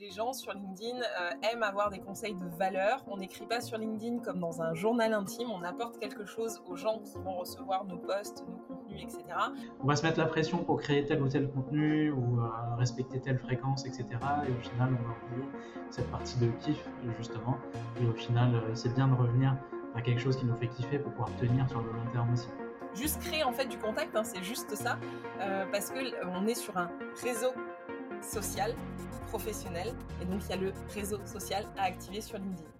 les gens sur LinkedIn euh, aiment avoir des conseils de valeur. On n'écrit pas sur LinkedIn comme dans un journal intime, on apporte quelque chose aux gens qui vont recevoir nos posts, nos contenus, etc. On va se mettre la pression pour créer tel ou tel contenu ou euh, respecter telle fréquence, etc. Et au final, on va oublier cette partie de kiff, justement. Et au final, euh, c'est bien de revenir à quelque chose qui nous fait kiffer pour pouvoir tenir sur le long terme aussi juste créer en fait du contact, hein, c'est juste ça, parce que on est sur un réseau social, professionnel. Et donc, il y a le réseau social à activer sur LinkedIn.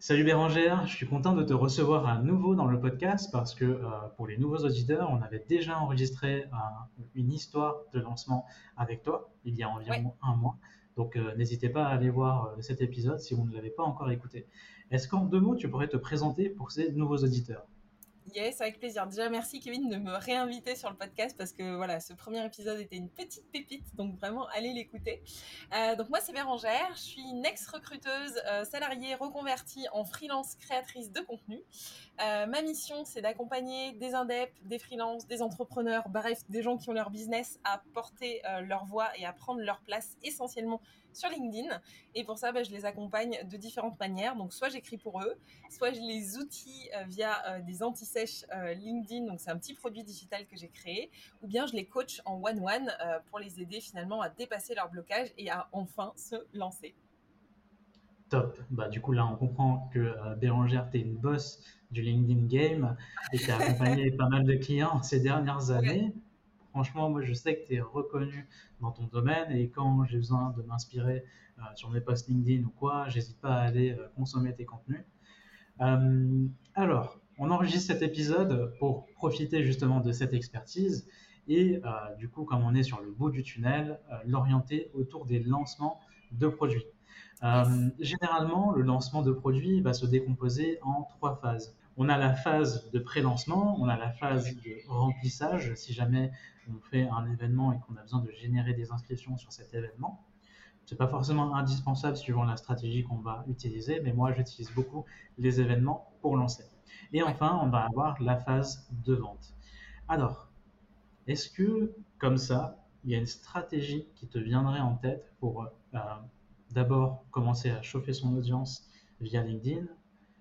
Salut Bérangère, je suis content de te recevoir à nouveau dans le podcast parce que euh, pour les nouveaux auditeurs, on avait déjà enregistré euh, une histoire de lancement avec toi il y a environ un mois. Donc euh, n'hésitez pas à aller voir cet épisode si vous ne l'avez pas encore écouté. Est-ce qu'en deux mots, tu pourrais te présenter pour ces nouveaux auditeurs? Yes, avec plaisir. Déjà, merci Kevin de me réinviter sur le podcast parce que voilà, ce premier épisode était une petite pépite, donc vraiment allez l'écouter. Euh, donc moi c'est Bérangère, je suis une ex-recruteuse euh, salariée reconvertie en freelance créatrice de contenu. Euh, ma mission c'est d'accompagner des indeps, des freelances, des entrepreneurs, bref des gens qui ont leur business à porter leur voix et à prendre leur place essentiellement sur LinkedIn. Et pour ça, bah, je les accompagne de différentes manières. Donc, soit j'écris pour eux, soit je les outille euh, via euh, des anti-sèches euh, LinkedIn. Donc, c'est un petit produit digital que j'ai créé. Ou bien je les coach en one-one pour les aider finalement à dépasser leur blocage et à enfin se lancer. Top. Bah, du coup, là, on comprend que Bérangère, tu es une boss du LinkedIn Game et tu as accompagné pas mal de clients ces dernières années franchement, moi, je sais que tu es reconnu dans ton domaine et quand j'ai besoin de m'inspirer euh, sur mes posts LinkedIn ou quoi, j'hésite pas à aller euh, consommer tes contenus. Euh, alors, on enregistre cet épisode pour profiter justement de cette expertise et du coup, comme on est sur le bout du tunnel, l'orienter autour des lancements de produits. généralement, le lancement de produits va se décomposer en trois phases. On a la phase de pré-lancement, on a la phase de remplissage, si jamais on fait un événement et qu'on a besoin de générer des inscriptions sur cet événement. Ce n'est pas forcément indispensable suivant la stratégie qu'on va utiliser, mais moi j'utilise beaucoup les événements pour lancer. Et enfin, on va avoir la phase de vente. Alors, est-ce que comme ça, il y a une stratégie qui te viendrait en tête pour euh, d'abord commencer à chauffer son audience via LinkedIn,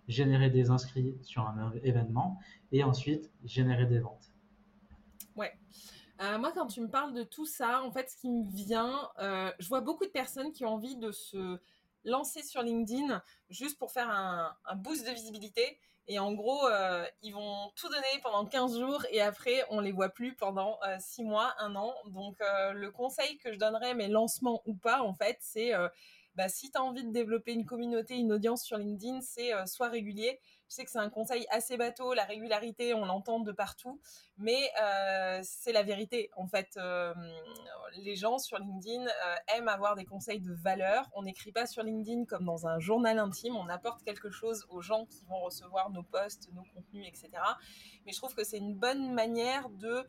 générer des inscrits sur un événement et ensuite générer des ventes? Ouais. Euh, moi, quand tu me parles de tout ça, en fait, ce qui me vient, euh, je vois beaucoup de personnes qui ont envie de se lancer sur LinkedIn juste pour faire un, boost de visibilité. Et en gros, euh, ils vont tout donner pendant 15 jours et après, on les voit plus pendant 6 mois, 1 an. Donc, le conseil que je donnerais, mes lancements ou pas, en fait, c'est bah, si tu as envie de développer une communauté, une audience sur LinkedIn, c'est soit régulier. Je sais que c'est un conseil assez bateau, la régularité, on l'entend de partout, mais euh, c'est la vérité. En fait, euh, les gens sur LinkedIn aiment avoir des conseils de valeur. On n'écrit pas sur LinkedIn comme dans un journal intime, on apporte quelque chose aux gens qui vont recevoir nos posts, nos contenus, etc. Mais je trouve que c'est une bonne manière de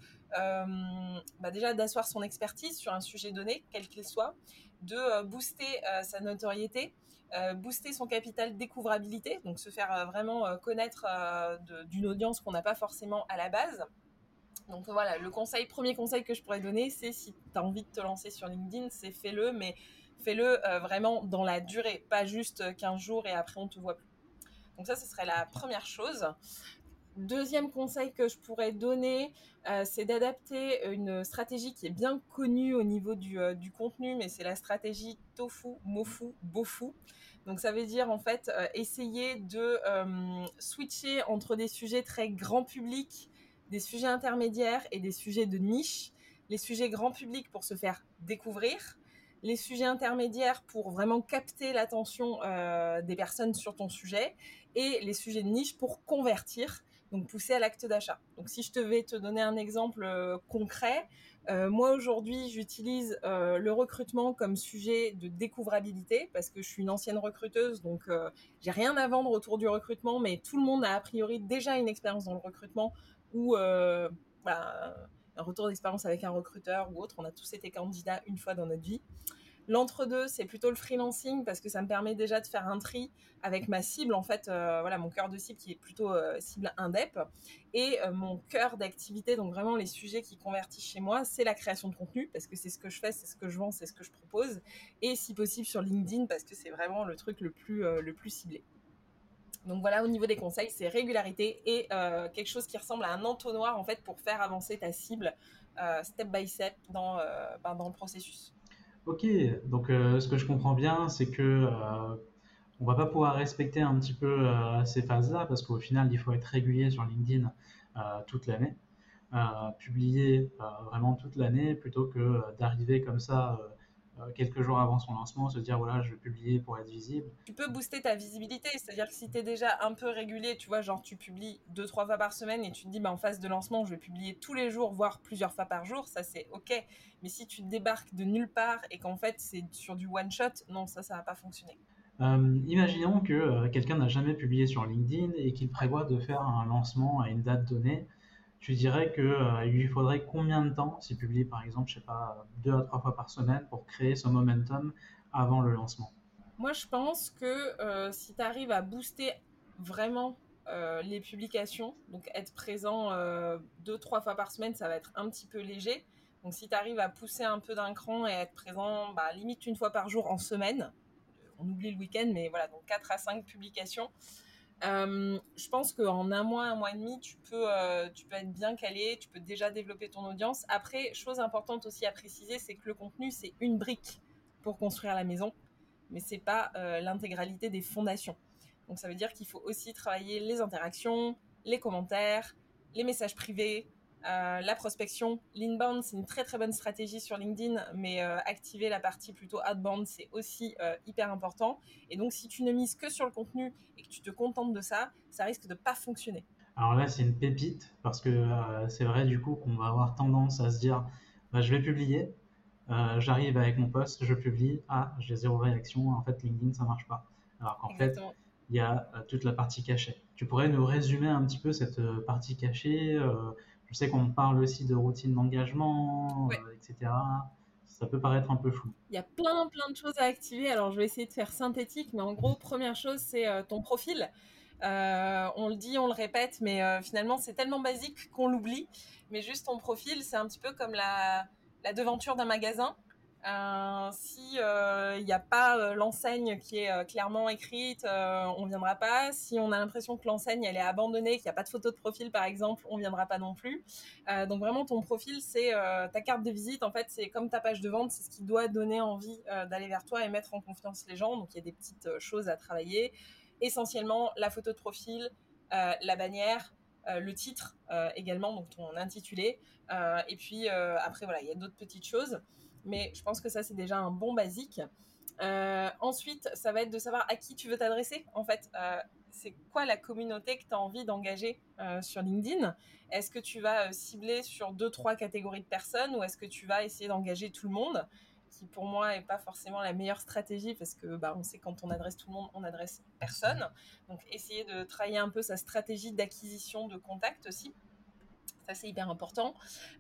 bah, déjà d'asseoir son expertise sur un sujet donné, quel qu'il soit, de euh, booster euh, sa notoriété, euh, booster son capital découvrabilité, donc se faire vraiment connaître d'une audience qu'on n'a pas forcément à la base. Donc voilà, le conseil, premier conseil que je pourrais donner, c'est si tu as envie de te lancer sur LinkedIn, c'est fais-le, mais fais-le vraiment dans la durée, pas juste 15 jours et après on te voit plus. Donc ça, ce serait la première chose. Deuxième conseil que je pourrais donner, euh, c'est d'adapter une stratégie qui est bien connue au niveau du, euh, contenu, mais c'est la stratégie tofu, mofu, bofu. Donc ça veut dire en fait euh, essayer de switcher entre des sujets très grand public, des sujets intermédiaires et des sujets de niche. Les sujets grand public pour se faire découvrir, les sujets intermédiaires pour vraiment capter l'attention des personnes sur ton sujet et les sujets de niche pour convertir donc pousser à l'acte d'achat. Donc si je te vais te donner un exemple concret, moi aujourd'hui j'utilise le recrutement comme sujet de découvrabilité parce que je suis une ancienne recruteuse, donc j'ai rien à vendre autour du recrutement, mais tout le monde a a priori déjà une expérience dans le recrutement ou un retour d'expérience avec un recruteur ou autre. On a tous été candidats une fois dans notre vie. L'entre-deux, c'est plutôt le freelancing parce que ça me permet déjà de faire un tri avec ma cible, en fait, euh, voilà, mon cœur de cible qui est plutôt euh, cible indep. Et euh, mon cœur d'activité, donc vraiment les sujets qui convertissent chez moi, c'est la création de contenu parce que c'est ce que je fais, c'est ce que je vends, c'est ce que je propose. Et si possible sur LinkedIn parce que c'est vraiment le truc le plus, ciblé. Donc voilà, au niveau des conseils, c'est régularité et quelque chose qui ressemble à un entonnoir en fait pour faire avancer ta cible step by step dans, ben, dans le processus. Ok, donc euh, ce que je comprends bien, c'est que euh, on va pas pouvoir respecter un petit peu euh, ces phases-là parce qu'au final, il faut être régulier sur LinkedIn toute l'année, publier vraiment toute l'année plutôt que d'arriver comme ça quelques jours avant son lancement, se dire voilà, je vais publier pour être visible. Tu peux booster ta visibilité, c'est-à-dire que si tu es déjà un peu régulier, tu vois, genre tu publies deux, trois fois par semaine et tu te dis bah, en phase de lancement, je vais publier tous les jours, voire plusieurs fois par jour, ça c'est ok. Mais si tu débarques de nulle part et qu'en fait c'est sur du one shot, non, ça, ça va pas fonctionner. Euh, imaginons que euh, quelqu'un n'a jamais publié sur LinkedIn et qu'il prévoit de faire un lancement à une date donnée tu dirais qu'il euh, lui faudrait combien de temps, si publié par exemple, je sais pas, deux à trois fois par semaine pour créer ce momentum avant le lancement? Moi, je pense que euh, si tu arrives à booster vraiment euh, les publications, donc être présent deux, trois fois par semaine, ça va être un petit peu léger. Donc si tu arrives à pousser un peu d'un cran et être présent bah, limite une fois par jour en semaine, on oublie le week-end, mais voilà, donc quatre à cinq publications, euh, je pense qu'en un mois, un mois et demi, tu peux, euh, tu peux être bien calé, tu peux déjà développer ton audience. Après, chose importante aussi à préciser, c'est que le contenu, c'est une brique pour construire la maison, mais c'est pas euh, l'intégralité des fondations. Donc ça veut dire qu'il faut aussi travailler les interactions, les commentaires, les messages privés, euh, la prospection, l'inbound, c'est une très très bonne stratégie sur LinkedIn, mais euh, activer la partie plutôt outbound, c'est aussi euh, hyper important. Et donc, si tu ne mises que sur le contenu et que tu te contentes de ça, ça risque de pas fonctionner. Alors là, c'est une pépite parce que c'est vrai du coup qu'on va avoir tendance à se dire, bah, je vais publier, j'arrive avec mon post, je publie, ah, j'ai zéro réaction, en fait LinkedIn ça marche pas. Alors qu'en fait, il y a toute la partie cachée. Tu pourrais nous résumer un petit peu cette partie cachée je sais qu'on parle aussi de routine d'engagement, euh, etc. Ça peut paraître un peu flou. Il y a plein, plein de choses à activer. Alors, je vais essayer de faire synthétique, mais en gros, première chose, c'est euh, ton profil. Euh, on le dit, on le répète, mais finalement, c'est tellement basique qu'on l'oublie. Mais juste ton profil, c'est un petit peu comme la, la devanture d'un magasin. Euh, si il euh, n'y a pas euh, l'enseigne qui est clairement écrite, on viendra pas. Si on a l'impression que l'enseigne elle est abandonnée, qu'il n'y a pas de photo de profil par exemple, on viendra pas non plus. donc vraiment ton profil c'est ta carte de visite. En fait c'est comme ta page de vente, c'est ce qui doit donner envie d'aller vers toi et mettre en confiance les gens. Donc il y a des petites choses à travailler. Essentiellement la photo de profil, la bannière, le titre également, donc ton intitulé. et puis après voilà, il y a d'autres petites choses mais je pense que ça, c'est déjà un bon basique. Euh, ensuite, ça va être de savoir à qui tu veux t'adresser. En fait, euh, c'est quoi la communauté que tu as envie d'engager euh, sur LinkedIn? Est-ce que tu vas cibler sur deux, trois catégories de personnes ou est-ce que tu vas essayer d'engager tout le monde? Qui pour moi n'est pas forcément la meilleure stratégie parce que bah, on sait quand on adresse tout le monde, on adresse personne. Donc essayer de travailler un peu sa stratégie d'acquisition de contacts aussi ça c'est hyper important.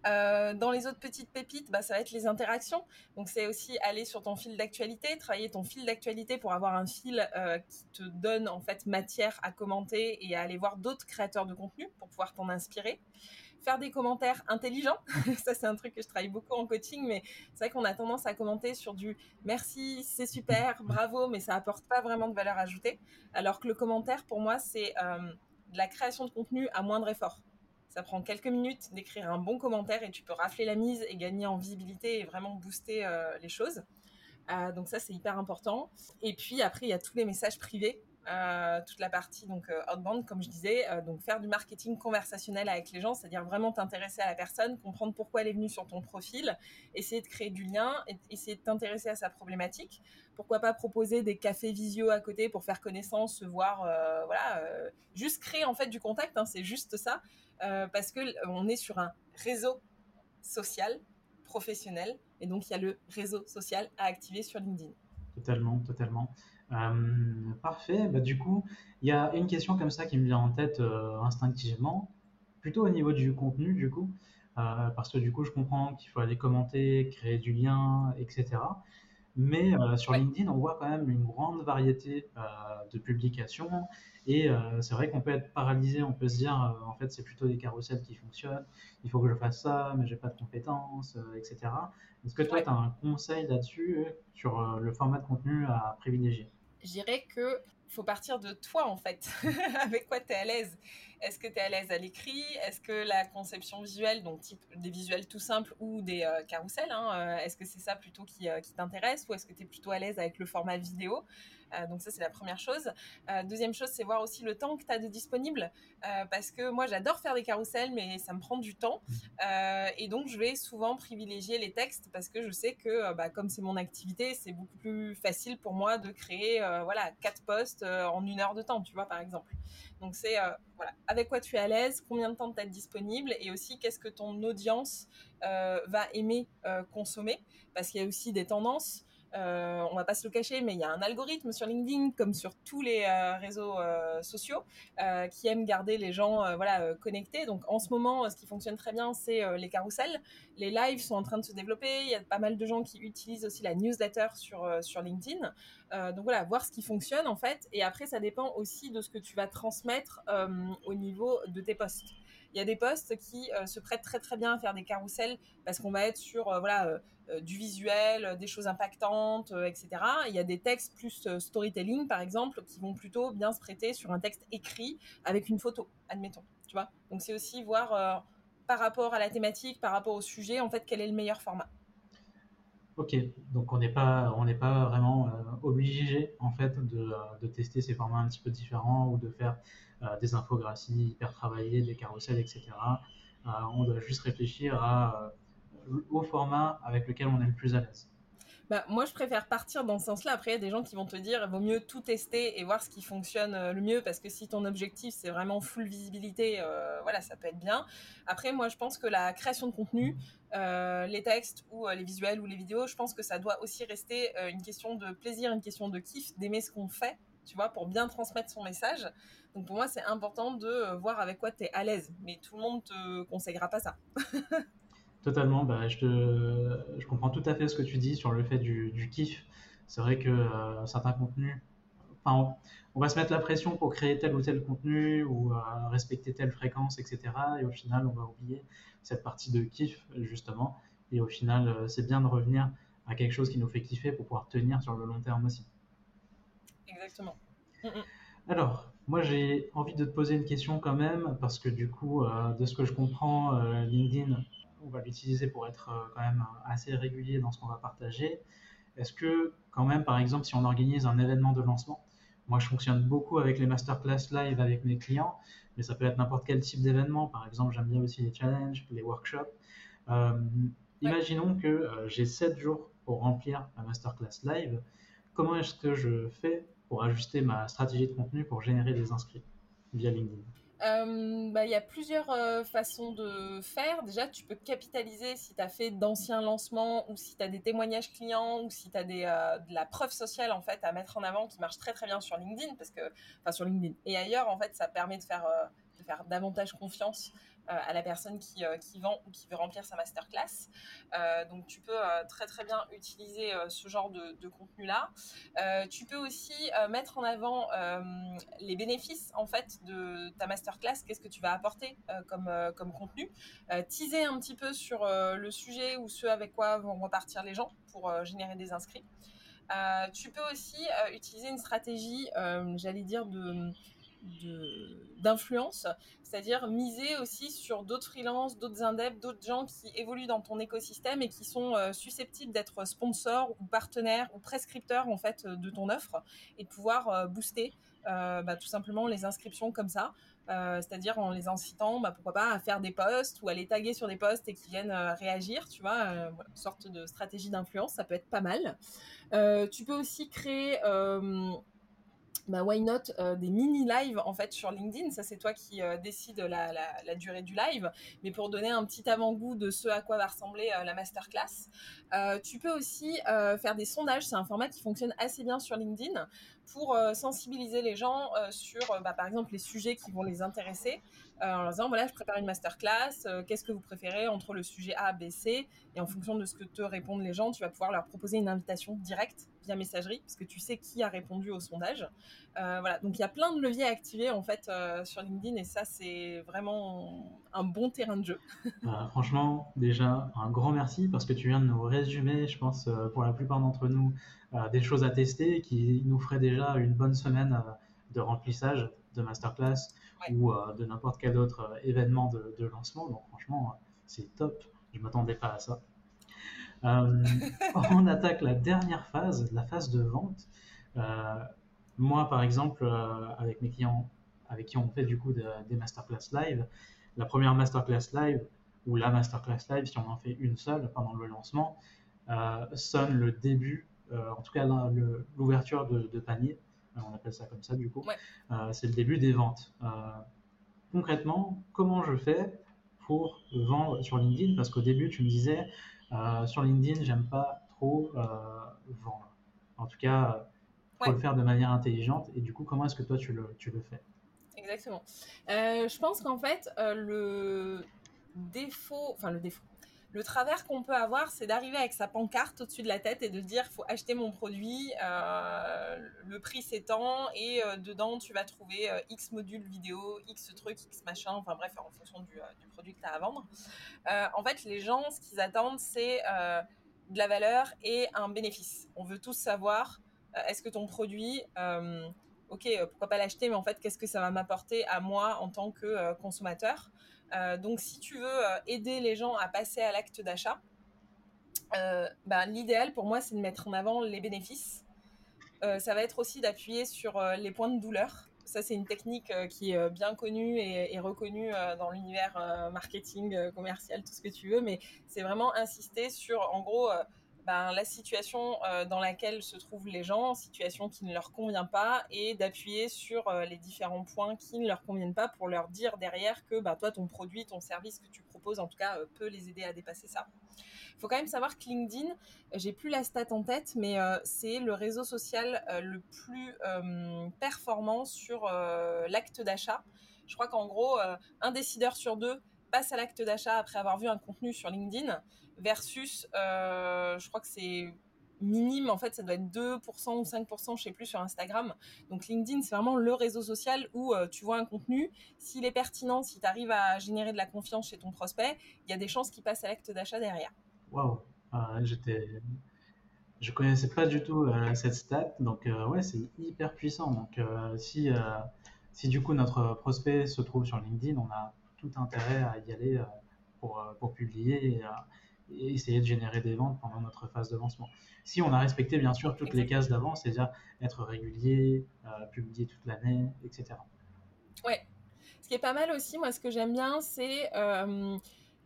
Euh, dans les autres petites pépites, bah, ça va être les interactions. Donc c'est aussi aller sur ton fil d'actualité, travailler ton fil d'actualité pour avoir un fil euh, qui te donne en fait matière à commenter et à aller voir d'autres créateurs de contenu pour pouvoir t'en inspirer. Faire des commentaires intelligents, ça c'est un truc que je travaille beaucoup en coaching, mais c'est vrai qu'on a tendance à commenter sur du merci, c'est super, bravo, mais ça apporte pas vraiment de valeur ajoutée. Alors que le commentaire pour moi c'est euh, de la création de contenu à moindre effort. Ça prend quelques minutes d'écrire un bon commentaire et tu peux rafler la mise et gagner en visibilité et vraiment booster euh, les choses. Euh, donc ça, c'est hyper important. Et puis après, il y a tous les messages privés. toute la partie donc outbound, comme je disais, donc faire du marketing conversationnel avec les gens, c'est-à-dire vraiment t'intéresser à la personne, comprendre pourquoi elle est venue sur ton profil, essayer de créer du lien, essayer de t'intéresser à sa problématique. Pourquoi pas proposer des cafés visio à côté pour faire connaissance, se voir, voilà, juste créer en fait du contact, hein, c'est juste ça, parce que on est sur un réseau social, professionnel, et donc il y a le réseau social à activer sur LinkedIn. Totalement, totalement. Euh, parfait. Bah, du coup, il y a une question comme ça qui me vient en tête euh, instinctivement, plutôt au niveau du contenu, du coup, euh, parce que du coup, je comprends qu'il faut aller commenter, créer du lien, etc. Mais sur LinkedIn, on voit quand même une grande variété de publications. Et euh, c'est vrai qu'on peut être paralysé, on peut se dire, euh, en fait, c'est plutôt des carousels qui fonctionnent, il faut que je fasse ça, mais j'ai pas de compétences, euh, etc. Est-ce que toi, tu as un conseil là-dessus sur le format de contenu à privilégier? Je dirais que faut partir de toi en fait. Avec quoi tu es à l'aise? Est-ce que tu es à l'aise à l'écrit? Est-ce que la conception visuelle, donc type des visuels tout simples ou des euh, carousels, hein, euh, est-ce que c'est ça plutôt qui, euh, qui t'intéresse ou est-ce que tu es plutôt à l'aise avec le format vidéo? Donc ça c'est la première chose. deuxième chose, c'est voir aussi le temps que tu as de disponible parce que moi j'adore faire des carousels mais ça me prend du temps et donc je vais souvent privilégier les textes parce que je sais que bah, comme c'est mon activité, c'est beaucoup plus facile pour moi de créer voilà quatre posts euh, en une heure de temps, tu vois, par exemple. Donc c'est euh, voilà, avec quoi tu es à l'aise, combien de temps tu es disponible et aussi qu'est-ce que ton audience euh, va aimer consommer? Parce qu'il y a aussi des tendances. Euh, on va pas se le cacher, mais il y a un algorithme sur LinkedIn, comme sur tous les euh, réseaux euh, sociaux, qui aime garder les gens voilà, connectés. Donc en ce moment, ce qui fonctionne très bien, c'est les carousels. Les lives sont en train de se développer. Il y a pas mal de gens qui utilisent aussi la newsletter sur, sur LinkedIn. donc voilà, voir ce qui fonctionne en fait. Et après, ça dépend aussi de ce que tu vas transmettre au niveau de tes posts. Il y a des posts qui se prêtent très très bien à faire des carousels parce qu'on va être sur voilà euh, du visuel, des choses impactantes, euh, etc. Il y a des textes plus euh, storytelling, par exemple, qui vont plutôt bien se prêter sur un texte écrit avec une photo, admettons. Tu vois Donc c'est aussi voir par rapport à la thématique, par rapport au sujet, en fait, quel est le meilleur format. Ok, donc on n'est pas, on n'est pas vraiment obligé en fait de, tester ces formats un petit peu différents ou de faire des infographies hyper travaillées, des carousels, etc. on doit juste réfléchir à au format avec lequel on est le plus à l'aise bah, moi, je préfère partir dans ce sens-là. Après, il y a des gens qui vont te dire, il vaut mieux tout tester et voir ce qui fonctionne euh, le mieux, parce que si ton objectif, c'est vraiment full visibilité, euh, voilà, ça peut être bien. Après, moi, je pense que la création de contenu, euh, les textes ou les visuels ou les vidéos, je pense que ça doit aussi rester une question de plaisir, une question de kiff, d'aimer ce qu'on fait, tu vois, pour bien transmettre son message. Donc, pour moi, c'est important de voir avec quoi tu es à l'aise. Mais tout le monde te conseillera pas ça. Totalement, bah, je, comprends tout à fait ce que tu dis sur le fait du, kiff. C'est vrai que euh, certains contenus, enfin, on, va se mettre la pression pour créer tel ou tel contenu ou euh, respecter telle fréquence, etc. Et au final, on va oublier cette partie de kiff, justement. Et au final, euh, c'est bien de revenir à quelque chose qui nous fait kiffer pour pouvoir tenir sur le long terme aussi. Exactement. Mm, mm. Alors, moi, j'ai envie de te poser une question quand même, parce que du coup, de ce que je comprends, LinkedIn on va l'utiliser pour être euh, quand même assez régulier dans ce qu'on va partager. Est-ce que quand même, par exemple, si on organise un événement de lancement, moi je fonctionne beaucoup avec les masterclass live avec mes clients, mais ça peut être n'importe quel type d'événement. Par exemple, j'aime bien aussi les challenges, les workshops. Euh, imaginons que euh, j'ai 7 jours pour remplir la masterclass live. Comment est-ce que je fais pour ajuster ma stratégie de contenu pour générer des inscrits via LinkedIn euh, bah, il y a plusieurs euh, façons de faire. Déjà, tu peux capitaliser si tu as fait d'anciens lancements ou si tu as des témoignages clients ou si tu as des, euh, de la preuve sociale en fait à mettre en avant qui marche très très bien sur LinkedIn parce que enfin sur LinkedIn et ailleurs en fait ça permet de faire de faire davantage confiance à la personne qui, euh, qui, vend ou qui veut remplir sa masterclass. Euh, donc tu peux très très bien utiliser ce genre de, de contenu-là. tu peux aussi mettre en avant les bénéfices en fait de ta masterclass, qu'est-ce que tu vas apporter comme, comme contenu, teaser un petit peu sur le sujet ou ce avec quoi vont repartir les gens pour générer des inscrits. tu peux aussi utiliser une stratégie, j'allais dire, de d'influence, c'est-à-dire miser aussi sur d'autres freelances, d'autres indeps, d'autres gens qui évoluent dans ton écosystème et qui sont euh, susceptibles d'être sponsors ou partenaires ou prescripteurs en fait de ton offre et de pouvoir euh, booster euh, bah, tout simplement les inscriptions comme ça. c'est-à-dire en les incitant, bah, pourquoi pas, à faire des posts ou à les taguer sur des posts et qu'ils viennent réagir, tu vois, une sorte de stratégie d'influence, ça peut être pas mal. tu peux aussi créer bah, why not euh, des mini lives en fait sur LinkedIn. Ça, c'est toi qui euh, décides la, la, durée du live, mais pour donner un petit avant-goût de ce à quoi va ressembler euh, la masterclass. tu peux aussi faire des sondages. C'est un format qui fonctionne assez bien sur LinkedIn pour sensibiliser les gens sur, bah, par exemple, les sujets qui vont les intéresser. En leur disant voilà, je prépare une masterclass. Qu'est-ce que vous préférez entre le sujet A, B, C? Et en fonction de ce que te répondent les gens, tu vas pouvoir leur proposer une invitation directe via messagerie, parce que tu sais qui a répondu au sondage. Euh, voilà, donc il y a plein de leviers à activer en fait euh, sur LinkedIn et ça c'est vraiment un bon terrain de jeu. Franchement, déjà un grand merci parce que tu viens de nous résumer, je pense euh, pour la plupart d'entre nous, des choses à tester qui nous feraient déjà une bonne semaine de remplissage de masterclass ou de n'importe quel autre événement de, de lancement. Donc franchement, c'est top. Je m'attendais pas à ça. Euh, on attaque la dernière phase, la phase de vente. Euh, moi, par exemple, euh, avec mes clients avec qui on fait du coup des masterclass live, la première masterclass live ou la masterclass live, si on en fait une seule pendant le lancement, sonne le début, en tout cas l'ouverture de, panier, on appelle ça comme ça du coup, c'est le début des ventes. concrètement, comment je fais pour vendre sur LinkedIn? Parce qu'au début, tu me disais, euh, sur LinkedIn, j'aime pas trop euh, vendre. En tout cas, il faut le faire de manière intelligente. Et du coup, comment est-ce que toi, tu le, tu le fais? Exactement. Euh, je pense qu'en fait, le défaut, enfin le défaut, le travers qu'on peut avoir, c'est d'arriver avec sa pancarte au-dessus de la tête et de dire faut acheter mon produit, euh, le prix s'étend et euh, dedans tu vas trouver euh, X modules vidéo, X trucs, X machin, enfin bref, en fonction du, produit que tu as à vendre. en fait, les gens, ce qu'ils attendent, c'est de la valeur et un bénéfice. On veut tous savoir est-ce que ton produit ok, pourquoi pas l'acheter, mais en fait, qu'est-ce que ça va m'apporter à moi en tant que consommateur? Donc, si tu veux euh, aider les gens à passer à l'acte d'achat, euh, ben, l'idéal pour moi, c'est de mettre en avant les bénéfices. ça va être aussi d'appuyer sur les points de douleur. Ça, c'est une technique qui est bien connue et, reconnue dans l'univers marketing, commercial, tout ce que tu veux. Mais c'est vraiment insister sur, en gros, ben, la situation euh, dans laquelle se trouvent les gens, situation qui ne leur convient pas, et d'appuyer sur euh, les différents points qui ne leur conviennent pas pour leur dire derrière que ben, toi, ton produit, ton service que tu proposes, en tout cas, euh, peut les aider à dépasser ça. Il faut quand même savoir que LinkedIn, j'ai plus la stat en tête, mais c'est le réseau social le plus performant sur l'acte d'achat. Je crois qu'en gros, un décideur sur deux passe à l'acte d'achat après avoir vu un contenu sur LinkedIn versus, euh, je crois que c'est minime, en fait, ça doit être 2% ou 5%, je sais plus, sur Instagram. Donc LinkedIn, c'est vraiment le réseau social où euh, tu vois un contenu, s'il est pertinent, si tu arrives à générer de la confiance chez ton prospect, il y a des chances qu'il passe à l'acte d'achat derrière. Waouh, ah, j'étais... Je connaissais pas du tout euh, cette stat, donc ouais, c'est hyper puissant. Donc si, si du coup notre prospect se trouve sur LinkedIn, on a tout intérêt à y aller pour, pour publier et, et essayer de générer des ventes pendant notre phase de lancement. Si on a respecté bien sûr toutes les cases d'avant, c'est-à-dire être régulier, euh, publier toute l'année, etc. Ouais. Ce qui est pas mal aussi, moi ce que j'aime bien, c'est euh,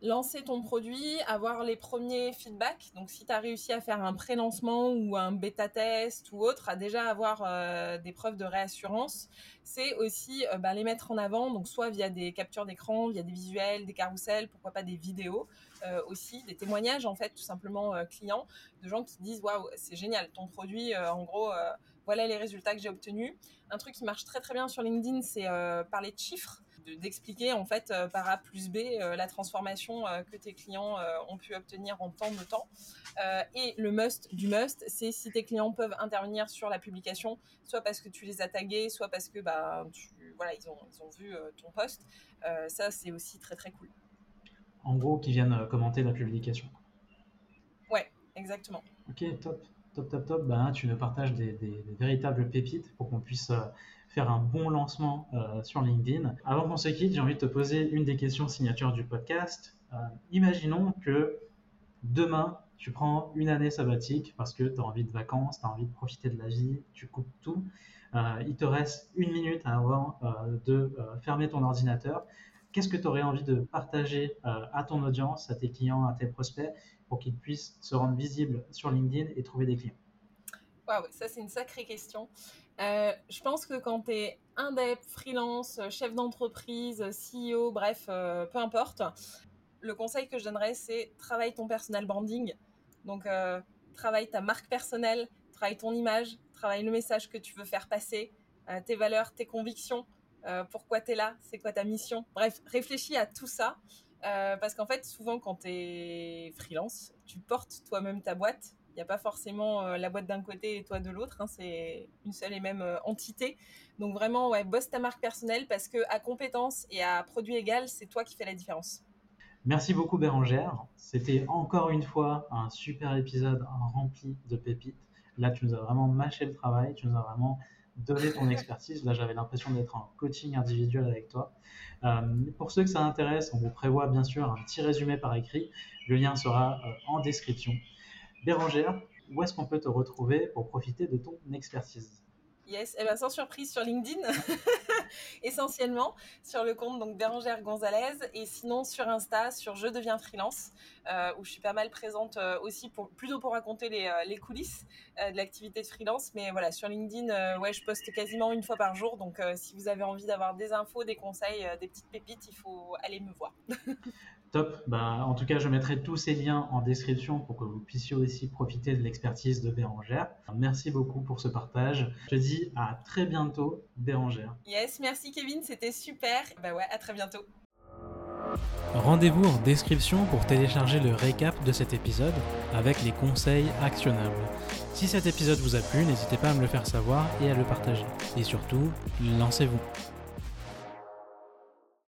lancer ton produit, avoir les premiers feedbacks. Donc, si tu as réussi à faire un pré-lancement ou un bêta-test ou autre, à déjà avoir euh, des preuves de réassurance, c'est aussi euh, bah, les mettre en avant, donc soit via des captures d'écran, via des visuels, des carousels, pourquoi pas des vidéos euh, aussi, des témoignages en fait, tout simplement clients, de gens qui disent waouh, c'est génial, ton produit, en gros, voilà les résultats que j'ai obtenus. Un truc qui marche très très bien sur LinkedIn, c'est parler de chiffres d'expliquer en fait euh, par A plus B euh, la transformation euh, que tes clients ont pu obtenir en temps de temps. et le must du must, c'est si tes clients peuvent intervenir sur la publication, soit parce que tu les as tagués, soit parce que bah, tu, voilà, ils, ont, ils ont vu ton post. ça, c'est aussi très très cool. En gros, qui viennent commenter la publication. Ouais, exactement. Ok, top. Top, top, top. Ben, tu nous partages des, véritables pépites pour qu'on puisse faire un bon lancement euh, sur LinkedIn. Avant qu'on se quitte, j'ai envie de te poser une des questions signature du podcast. Euh, imaginons que demain, tu prends une année sabbatique parce que tu as envie de vacances, tu as envie de profiter de la vie, tu coupes tout. il te reste une minute avant de fermer ton ordinateur. Qu'est-ce que tu aurais envie de partager à ton audience, à tes clients, à tes prospects pour qu'ils puissent se rendre visibles sur LinkedIn et trouver des clients? Waouh, ça c'est une sacrée question. Euh, je pense que quand tu es indep, freelance, chef d'entreprise, CEO, bref, euh, peu importe, le conseil que je donnerais c'est travaille ton personal branding. Donc euh, travaille ta marque personnelle, travaille ton image, travaille le message que tu veux faire passer, tes valeurs, tes convictions, pourquoi tu es là, c'est quoi ta mission. Bref, réfléchis à tout ça euh, parce qu'en fait, souvent, quand tu es freelance, tu portes toi-même ta boîte. Il n'y a pas forcément euh, la boîte d'un côté et toi de l'autre. Hein, c'est une seule et même euh, entité. Donc vraiment, ouais, bosse ta marque personnelle parce que à compétence et à produit égal, c'est toi qui fais la différence. Merci beaucoup Bérangère. C'était encore une fois un super épisode rempli de pépites. Là, tu nous as vraiment mâché le travail. Tu nous as vraiment donner ton expertise. Là, j'avais l'impression d'être en coaching individuel avec toi. Euh, pour ceux que ça intéresse, on vous prévoit bien sûr un petit résumé par écrit. Le lien sera euh, en description. Bérangère, où est-ce qu'on peut te retrouver pour profiter de ton expertise? Yes, eh ben, sans surprise sur LinkedIn, essentiellement sur le compte donc Bérangère Gonzalez et sinon sur Insta sur Je deviens freelance euh, où je suis pas mal présente euh, aussi plutôt pour raconter les, euh, les coulisses de l'activité de freelance mais voilà sur LinkedIn ouais je poste quasiment une fois par jour donc si vous avez envie d'avoir des infos, des conseils, des petites pépites, il faut aller me voir. Top. Bah, en tout cas, je mettrai tous ces liens en description pour que vous puissiez aussi profiter de l'expertise de Bérangère. Merci beaucoup pour ce partage. Je te dis à très bientôt, Bérangère. Yes, merci Kevin, c'était super. Bah ouais, à très bientôt. Rendez-vous en description pour télécharger le récap de cet épisode avec les conseils actionnables. Si cet épisode vous a plu, n'hésitez pas à me le faire savoir et à le partager. Et surtout, lancez-vous.